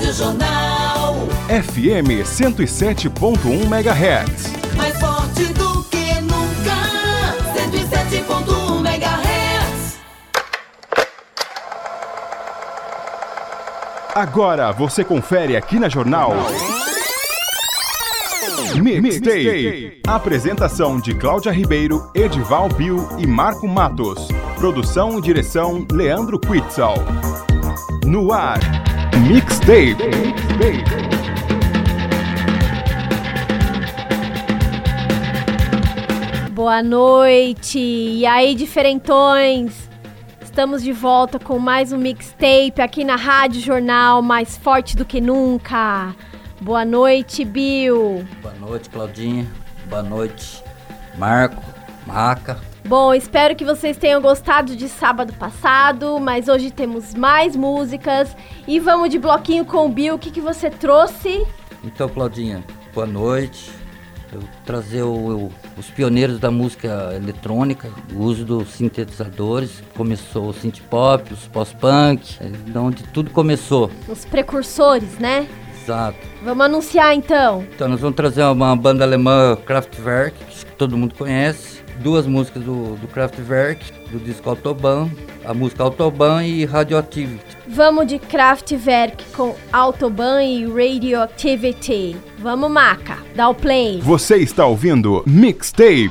Rádio Jornal. FM 107.1 MHz. Mais forte do que nunca. 107.1 MHz. Agora você confere aqui na Jornal. Mixtape. Apresentação de Cláudia Ribeiro, Edival Bill e Marco Matos. Produção e direção Leandro Quitzal. No ar, Mixtape. Boa noite! E aí, diferentões? Estamos de volta com mais um mixtape aqui na Rádio Jornal, mais forte do que nunca. Boa noite, Bill. Boa noite, Claudinha. Boa noite, Marco, Maca. Bom, espero que vocês tenham gostado de sábado passado, mas hoje temos mais músicas e vamos de bloquinho com o Bill. O que, que você trouxe? Então, Claudinha, boa noite. Eu vou trazer o- o- os pioneiros da música eletrônica, o uso dos sintetizadores. Começou o synth pop, os pós-punk, é de onde tudo começou. Os precursores, né? Exato. Vamos anunciar então. Então, nós vamos trazer uma banda alemã, Kraftwerk, que todo mundo conhece. Duas músicas do, do Kraftwerk, do disco Autobahn, a música Autobahn e Radioactivity. Vamos de Kraftwerk com Autobahn e Radioactivity. Vamos, Maca, dá o play. Você está ouvindo Mixtape.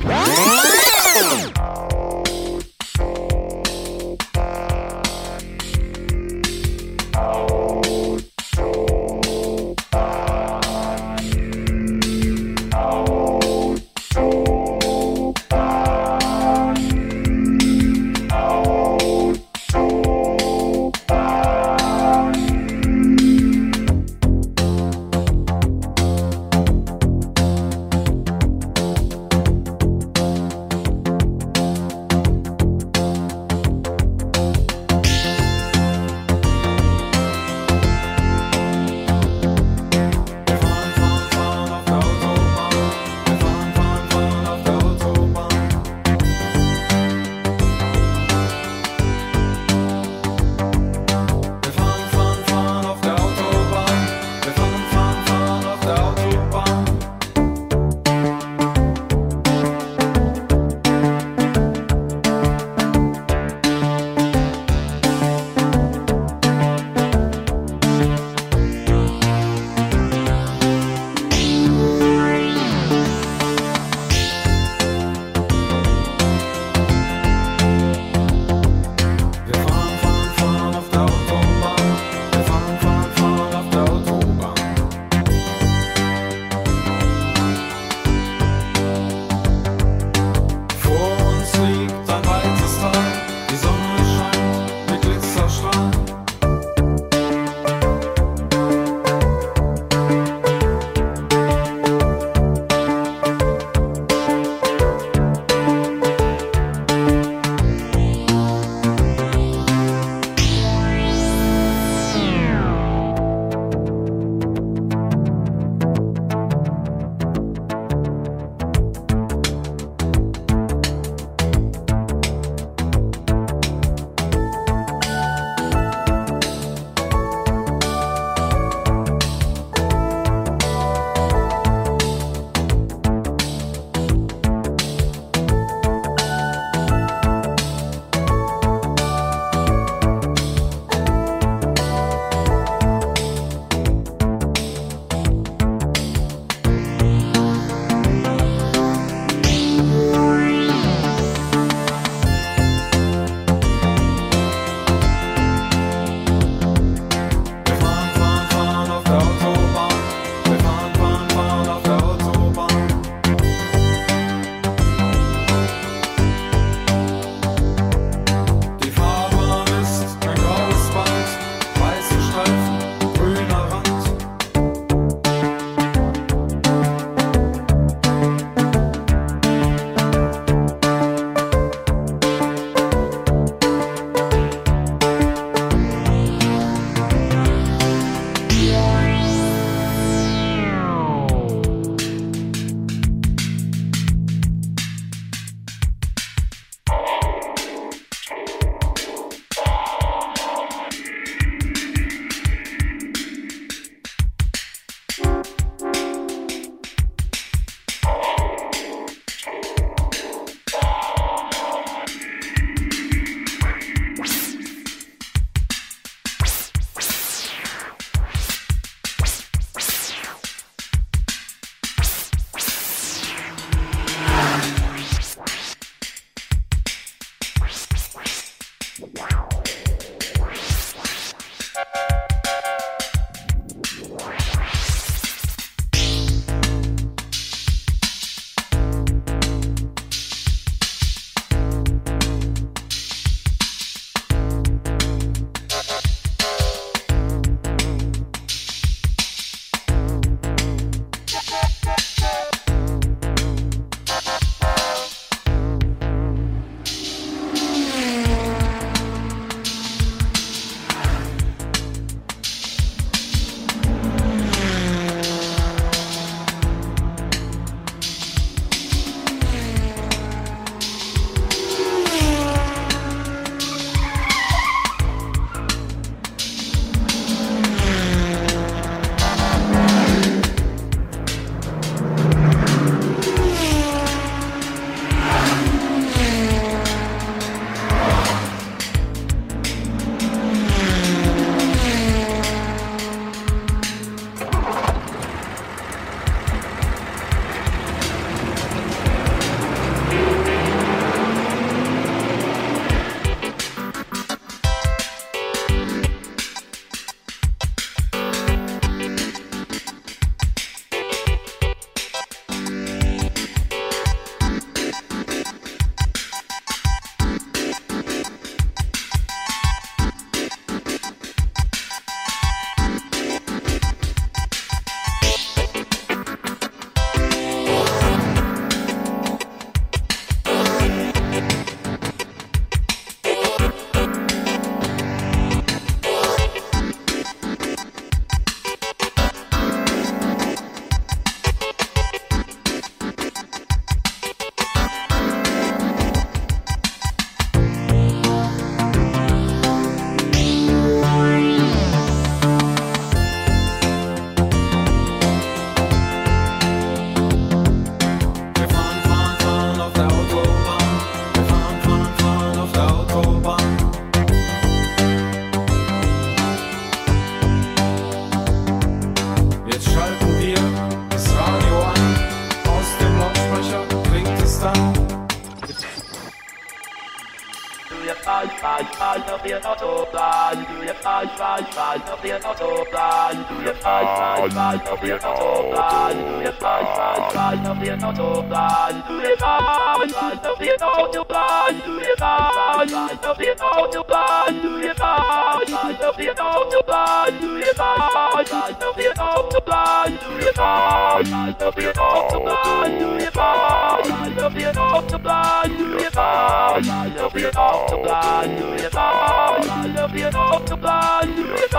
wir Autobahn, wir fahren, fahren, fahren auf der Autobahn. you fahren, fahren auf der Autobahn. Wir fahren, fahren auf you Autobahn. Wir fahren, fahren auf der Autobahn. Wir fahren, you auf der Autobahn. Wir fahren, fahren auf der Autobahn. you fahren, fahren auf der Autobahn. Wir fahren, fahren auf you Autobahn. Wir fahren, fahren auf der Autobahn. Wir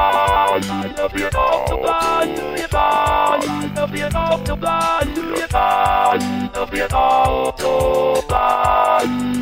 Autobahn, Autobahn, Autobahn, Autobahn, Autobahn, Autobahn, Autobahn, Autobahn.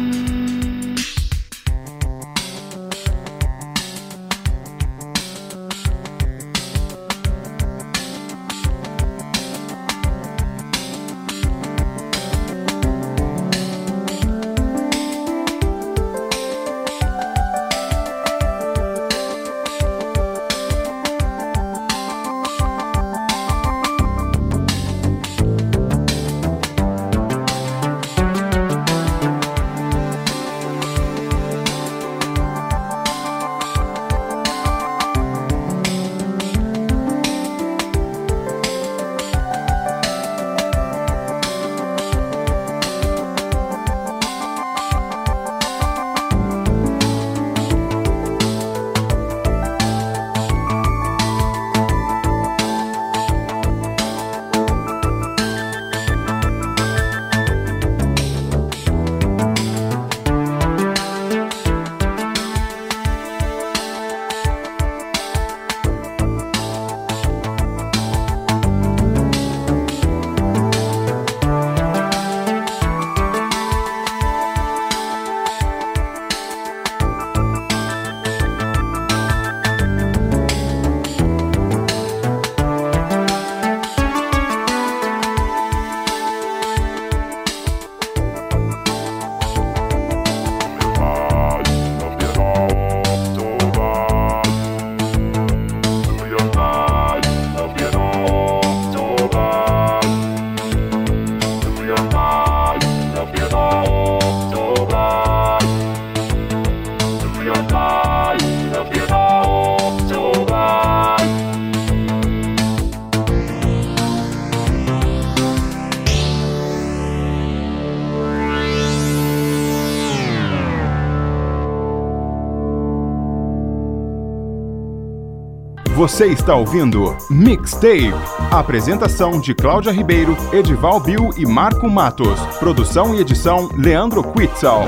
Você está ouvindo Mixtape. Apresentação de Cláudia Ribeiro, Edival Bill e Marco Matos. Produção e edição Leandro Quitzal.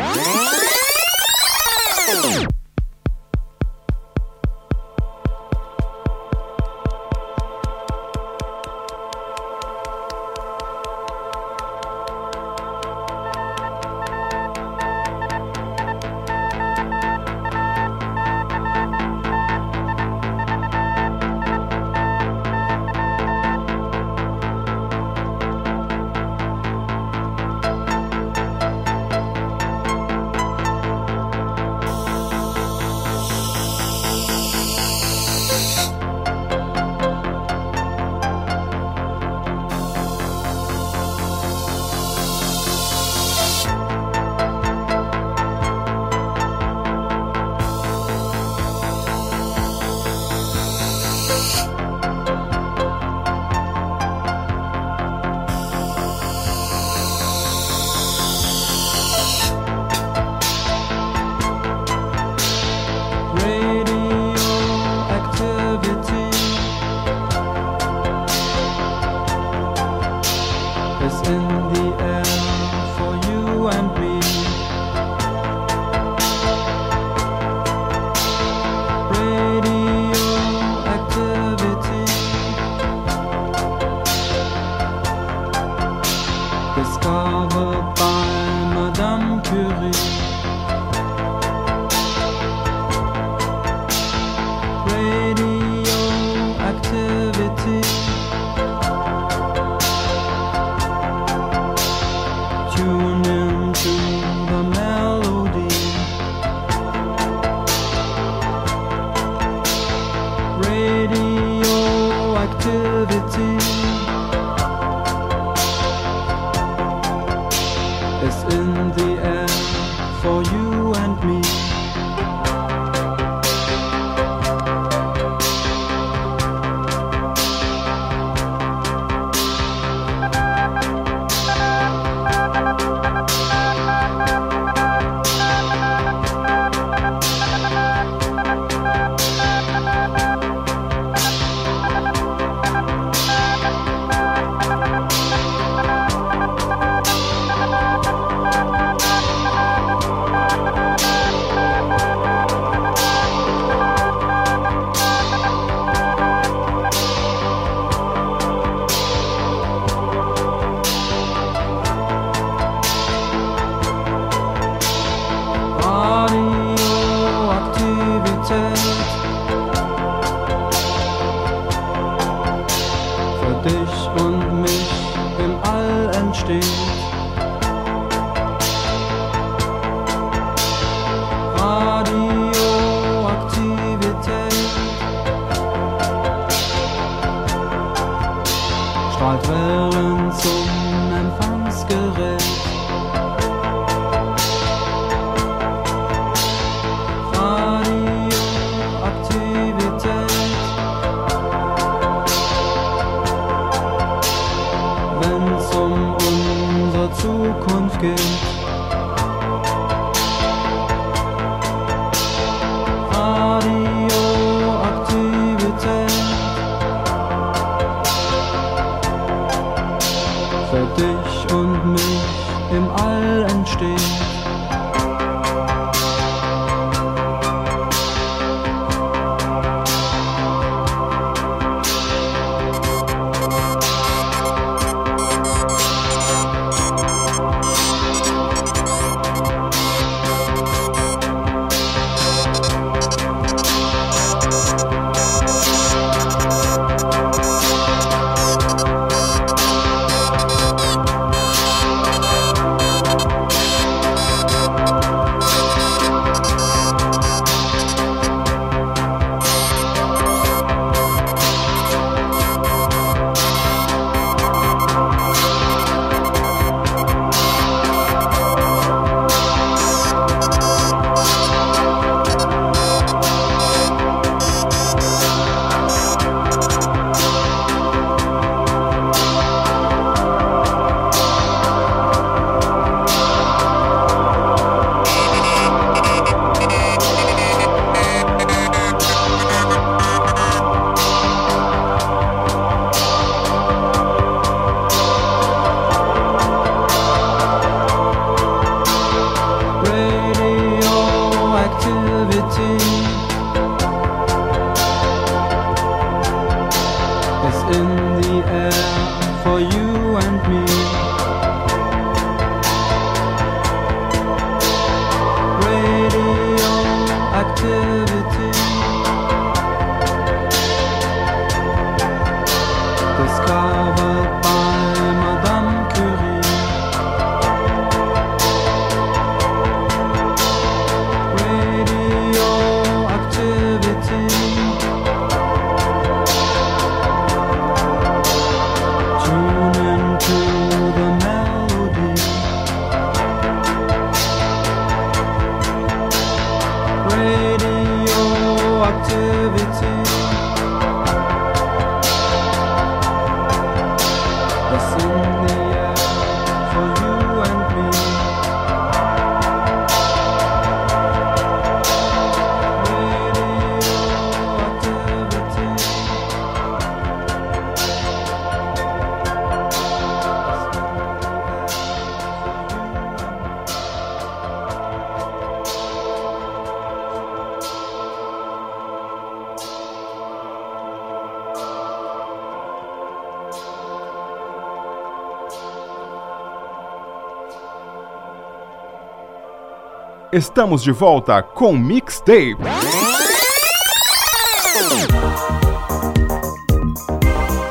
Estamos de volta com Mixtape.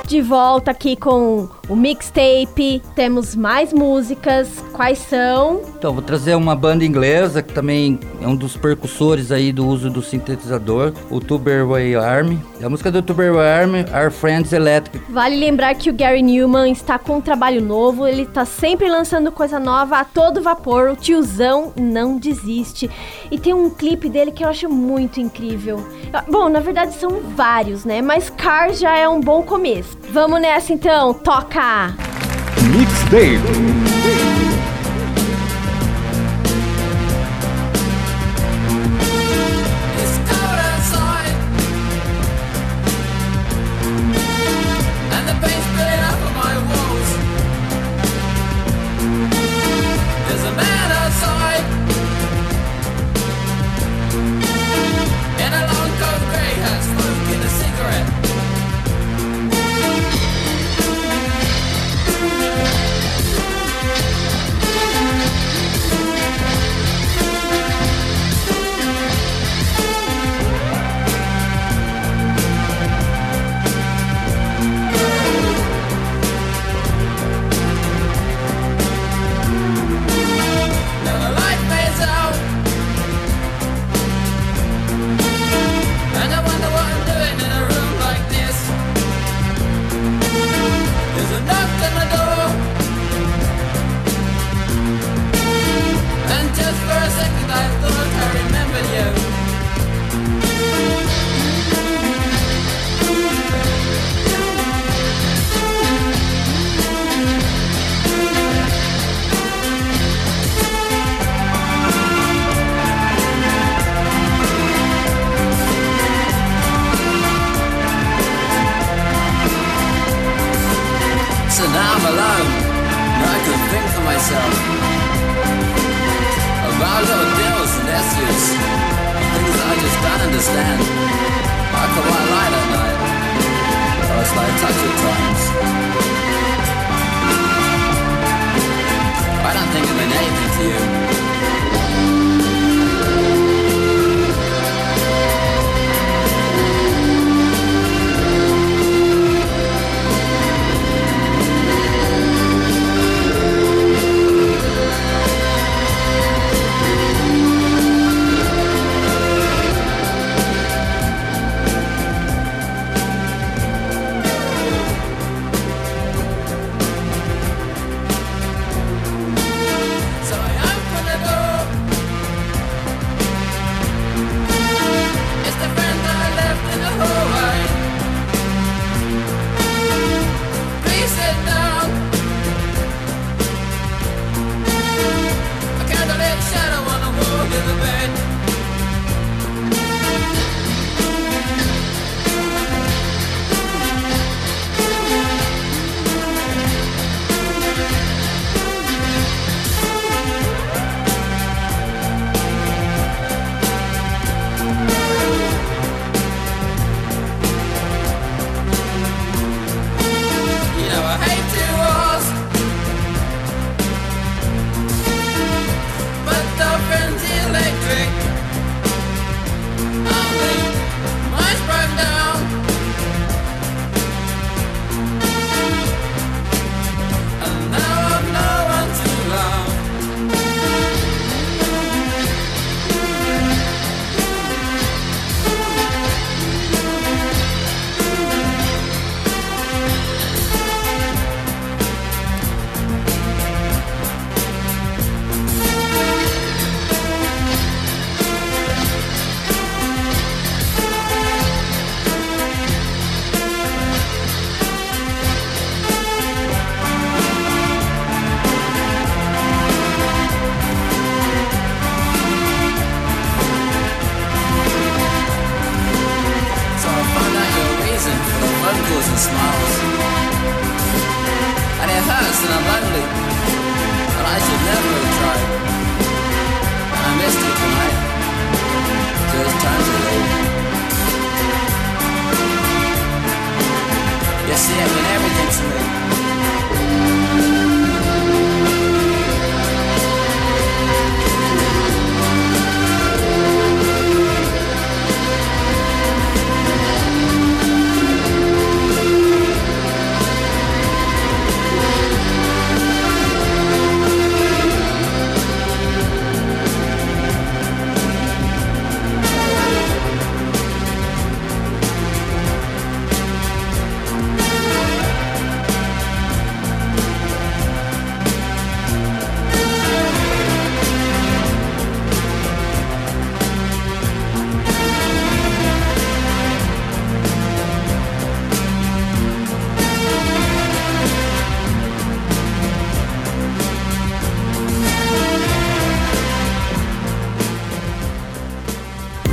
De volta aqui com o mixtape. Temos mais músicas. Quais são? Então, vou trazer uma banda inglesa que também é um dos percussores aí do uso do sintetizador, o Tuberway Army. A música do Tuberway Army, Our Friends Electric. Vale lembrar que o Gary Newman está com um trabalho novo, ele tá sempre lançando coisa nova a todo vapor. O tiozão não desiste. E tem um clipe dele que eu acho muito incrível. Bom, na verdade são vários, né? Mas Car já é um bom começo. Vamos nessa então, toca! Mixtape.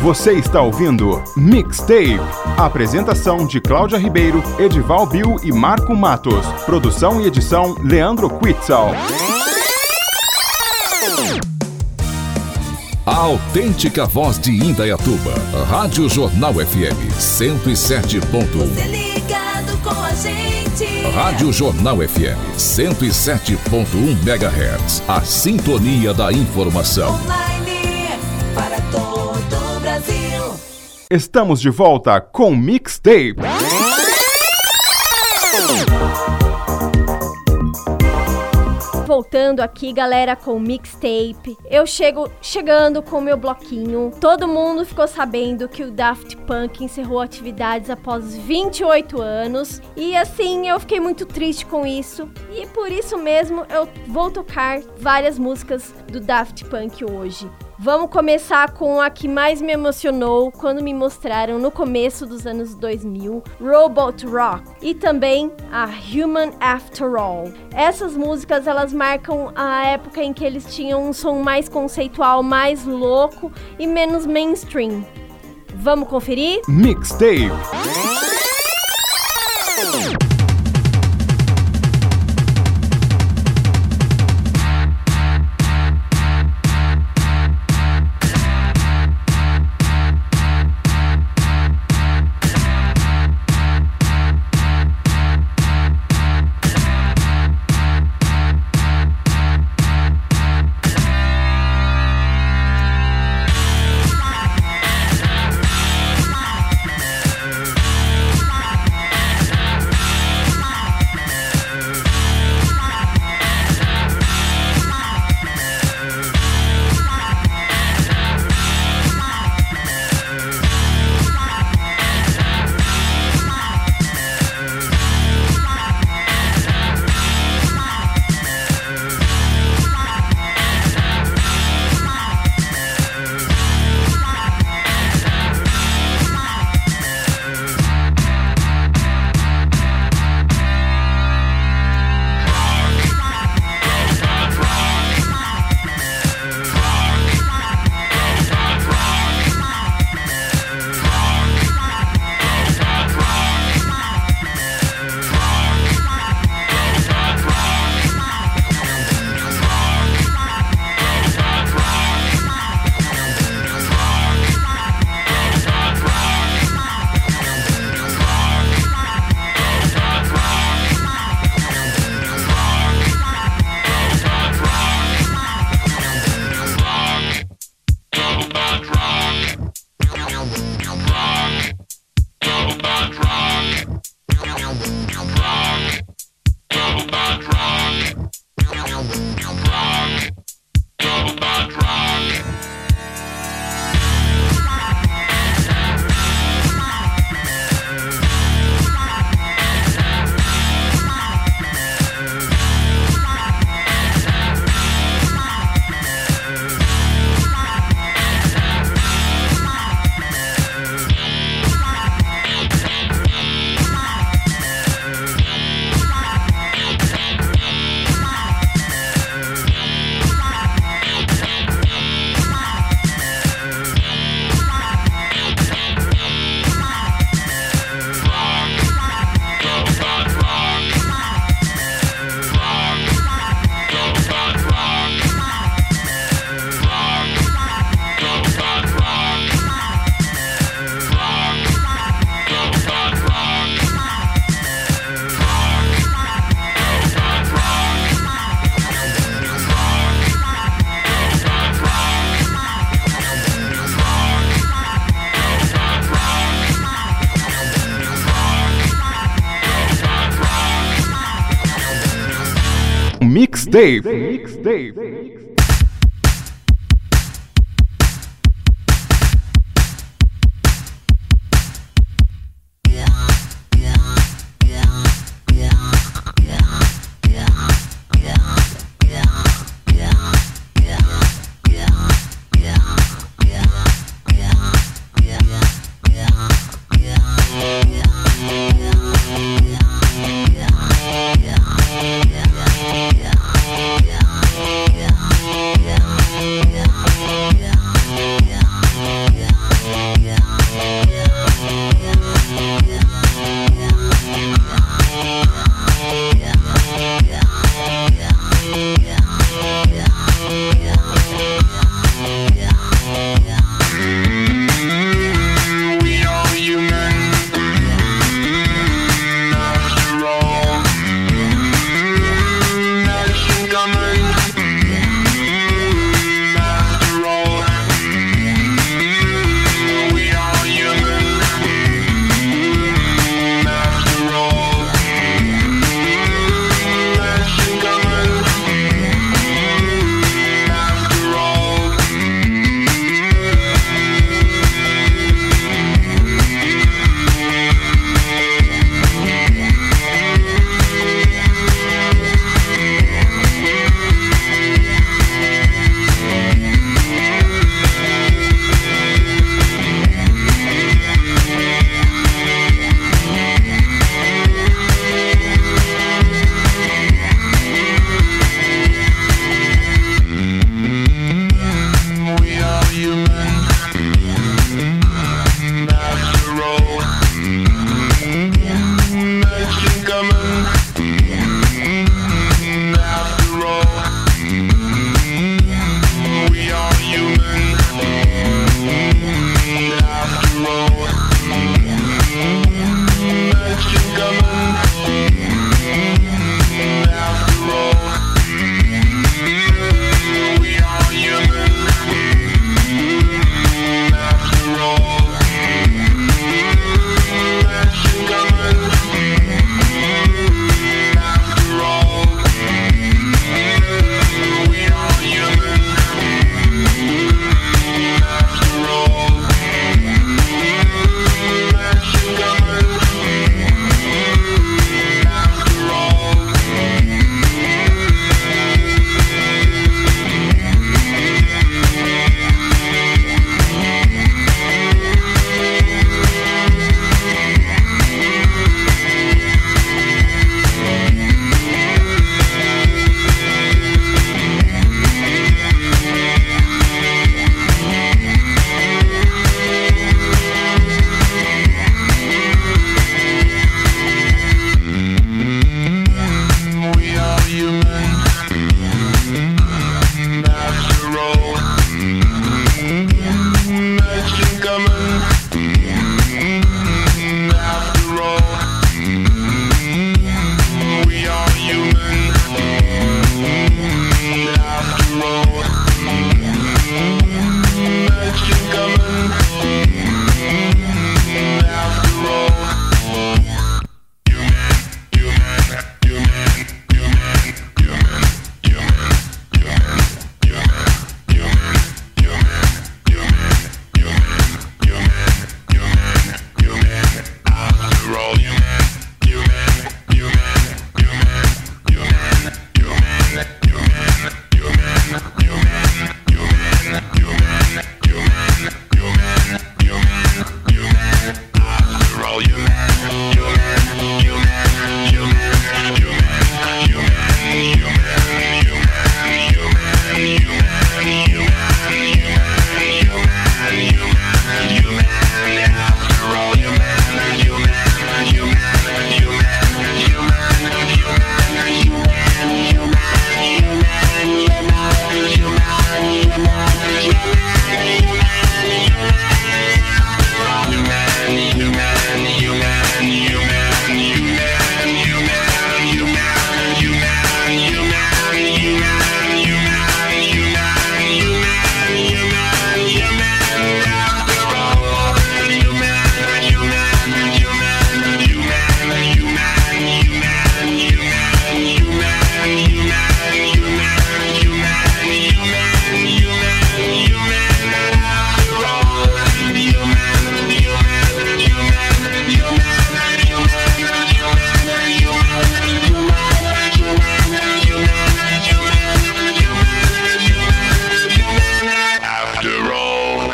Você está ouvindo Mixtape. Apresentação de Cláudia Ribeiro, Edival Bill e Marco Matos. Produção e edição Leandro Quitzal. A autêntica voz de Indaiatuba. Rádio Jornal FM 107.1. Você ligado com a gente. Rádio Jornal FM 107.1 MHz. A sintonia da informação. Online Estamos de volta com Mixtape. Voltando aqui, galera, com mixtape. Eu chego chegando com o meu bloquinho. Todo mundo ficou sabendo que o Daft Punk encerrou atividades após 28 anos. E assim, eu fiquei muito triste com isso. E por isso mesmo eu vou tocar várias músicas do Daft Punk hoje. Vamos começar com a que mais me emocionou quando me mostraram no começo dos anos 2000, Robot Rock, e também a Human After All. Essas músicas elas marcam a época em que eles tinham um som mais conceitual, mais louco e menos mainstream. Vamos conferir? Mixtape. Mixtape. Mixtape. Yeah.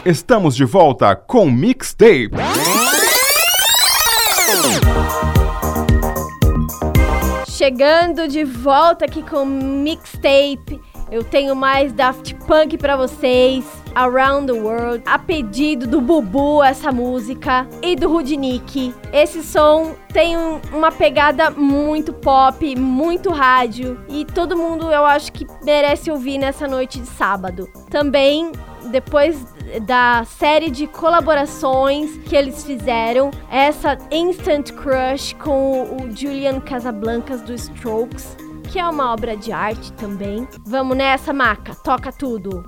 Estamos de volta com Mixtape. Chegando de volta aqui com Mixtape. Eu tenho mais Daft Punk pra vocês. Around the World, a pedido do Bubu, essa música, e do Rudnick. Esse som tem um- uma pegada muito pop, muito rádio, e todo mundo eu acho que merece ouvir nessa noite de sábado. Também, depois da série de colaborações que eles fizeram, essa Instant Crush com o Julian Casablancas do Strokes, que é uma obra de arte também. Vamos nessa, Maca, toca tudo.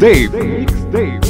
Mixtape.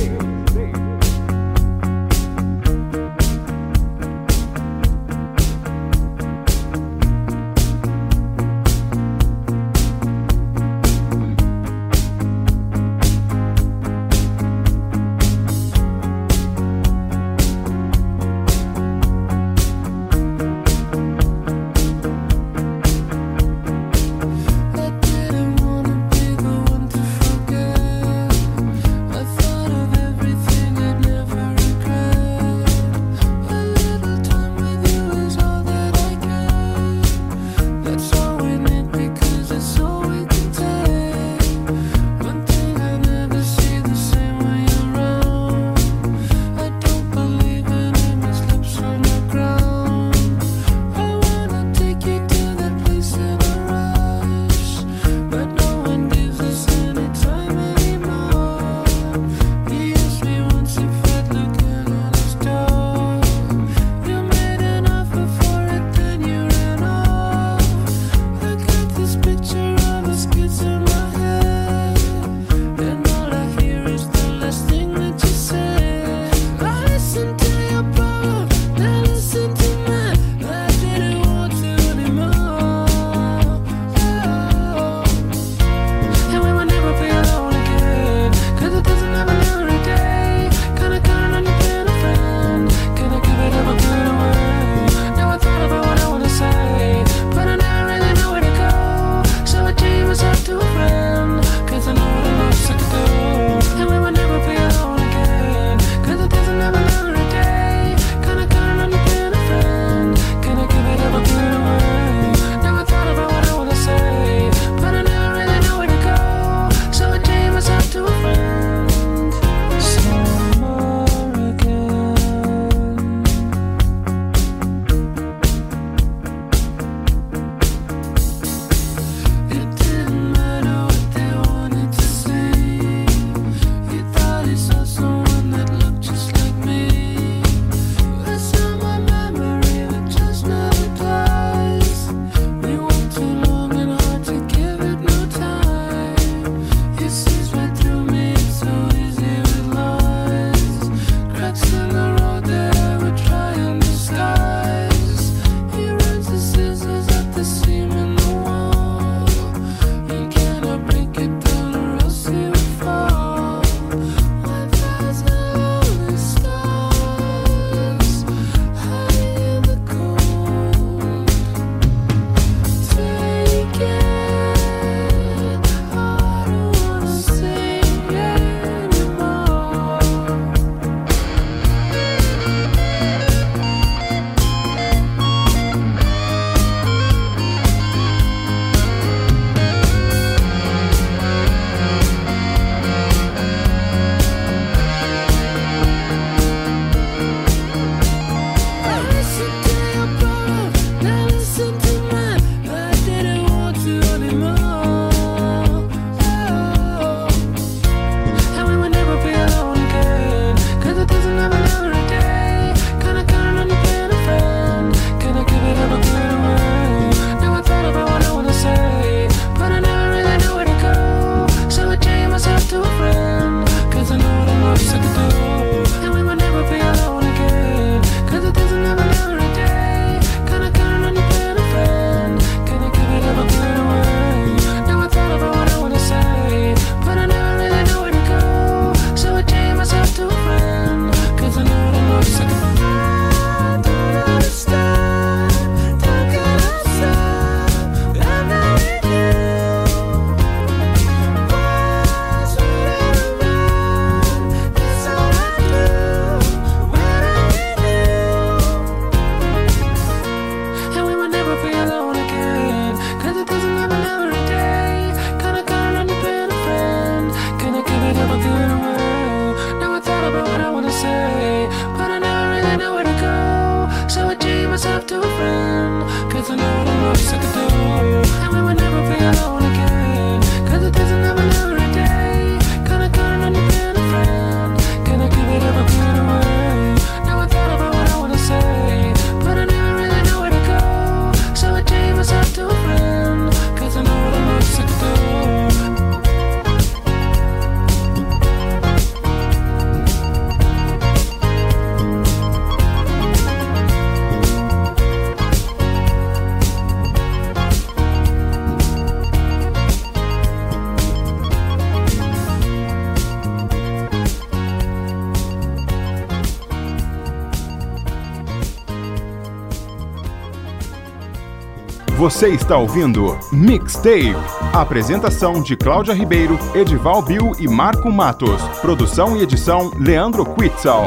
Você está ouvindo Mixtape. Apresentação de Cláudia Ribeiro, Edival Bill e Marco Matos. Produção e edição Leandro Quitzal.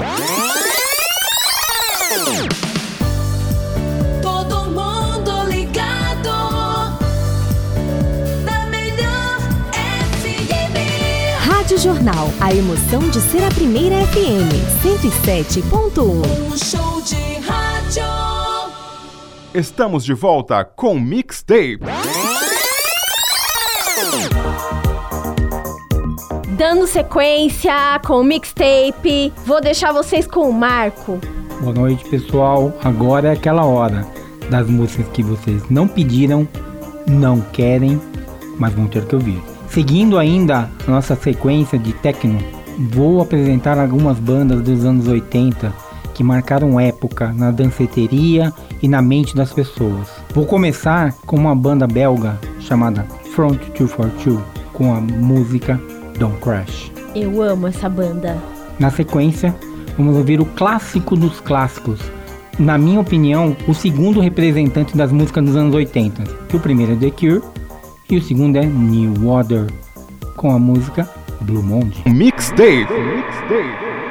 Todo mundo ligado na melhor FM. Rádio Jornal, a emoção de ser a primeira FM, 107.1. Estamos de volta com Mixtape. Dando sequência com o mixtape, vou deixar vocês com o Marco. Boa noite, pessoal. Agora é aquela hora das músicas que vocês não pediram, não querem, mas vão ter que ouvir. Seguindo ainda a nossa sequência de techno, vou apresentar algumas bandas dos anos 80 que marcaram época na danceteria e na mente das pessoas. Vou começar com uma banda belga chamada Front 242 com a música Don't Crash. Eu amo essa banda. Na sequência, vamos ouvir o clássico dos clássicos. Na minha opinião, o segundo representante das músicas dos anos 80. Que o primeiro é The Cure e o segundo é New Water, com a música Blue Monday. Mixtape. Days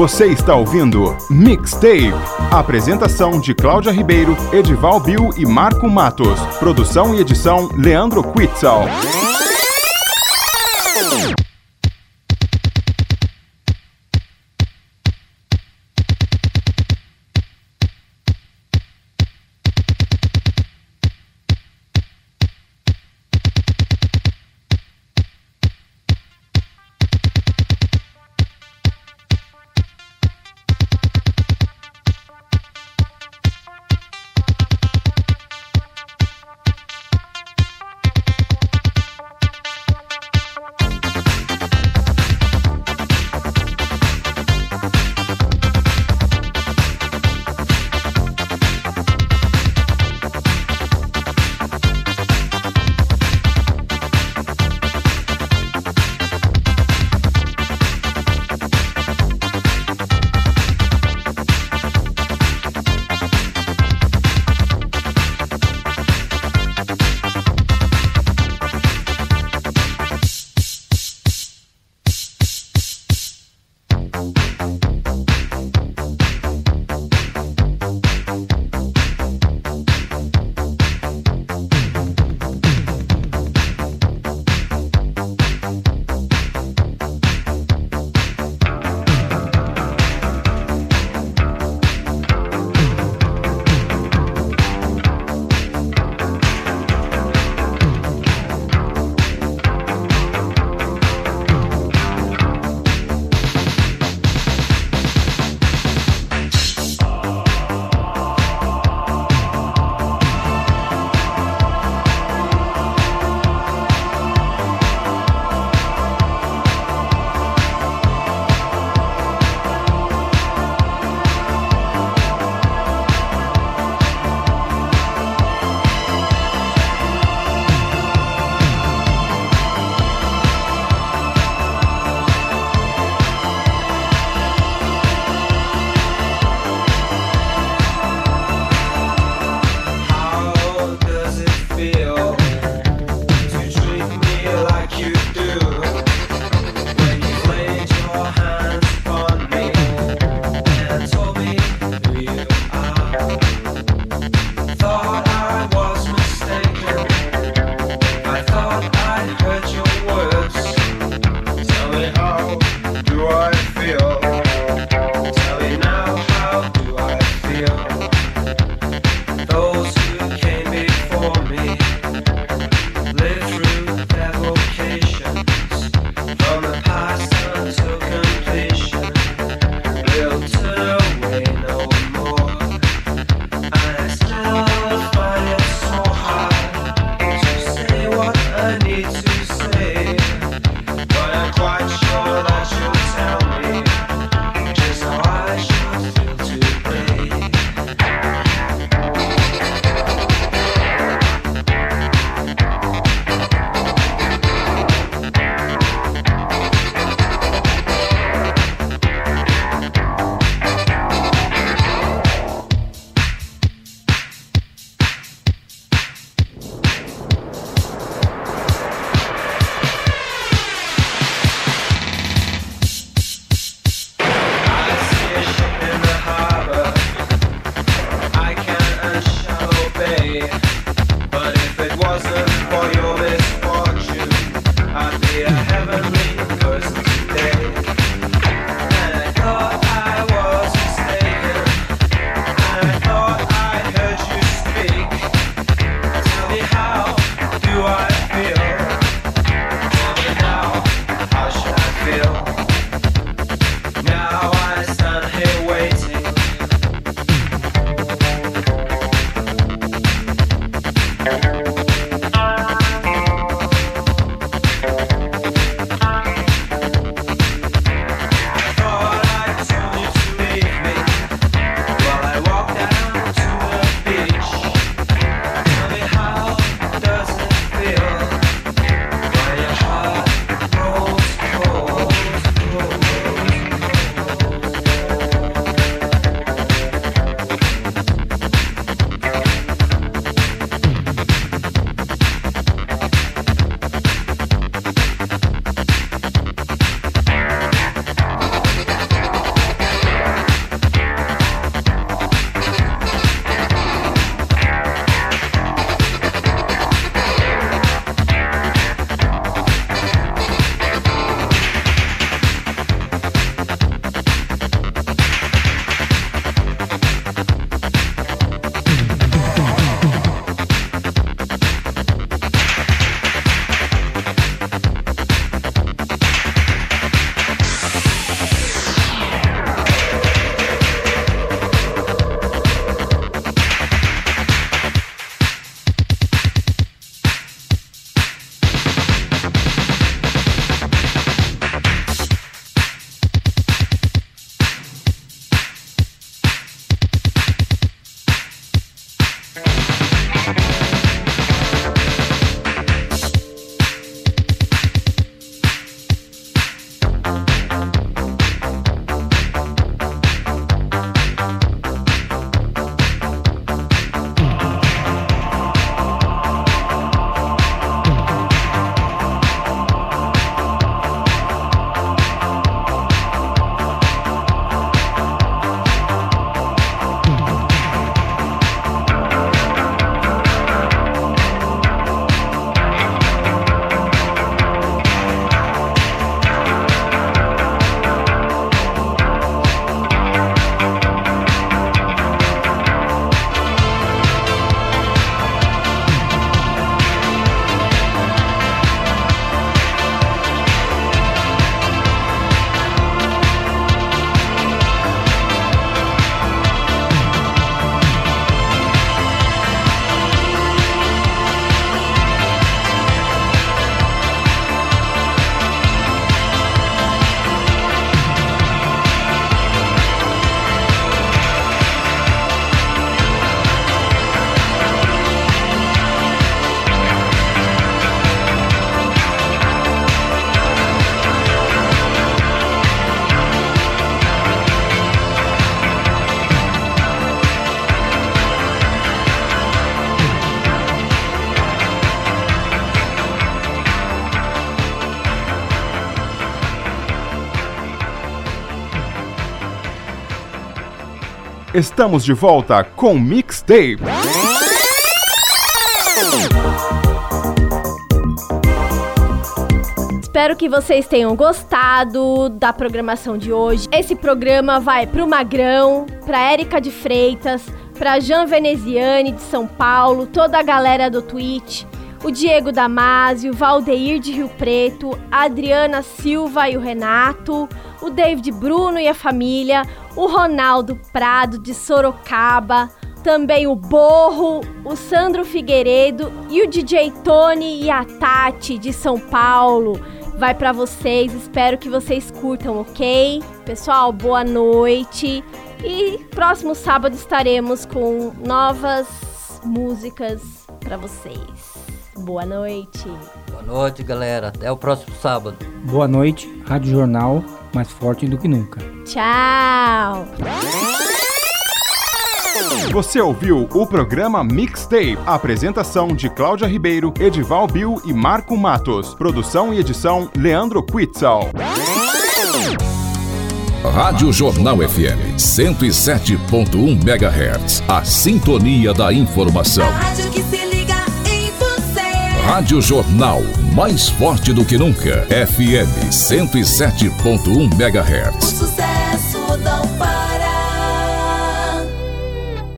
Você está ouvindo Mixtape. Apresentação de Cláudia Ribeiro, Edival Bill e Marco Matos. Produção e edição Leandro Quitzal. Estamos de volta com Mixtape. Espero que vocês tenham gostado da programação de hoje. Esse programa vai pro Magrão, pra Érica de Freitas, pra Jean Veneziane de São Paulo, toda a galera do Twitch, o Diego Damasio, Valdeir de Rio Preto, a Adriana Silva e o Renato, o David Bruno e a família, o Ronaldo Prado de Sorocaba, também o Borro, o Sandro Figueiredo e o DJ Tony e a Tati de São Paulo. Vai pra vocês, espero que vocês curtam, ok? Pessoal, boa noite. E próximo sábado estaremos com novas músicas pra vocês. Boa noite. Boa noite, galera. Até o próximo sábado. Boa noite, Rádio Jornal, mais forte do que nunca. Tchau. Você ouviu o programa Mixtape. Apresentação de Cláudia Ribeiro, Edival Bill e Marco Matos. Produção e edição Leandro Quitzal. Rádio Jornal FM 107.1 MHz. A sintonia da informação. Rádio Jornal, mais forte do que nunca. FM 107.1 O MHz. sucesso não para.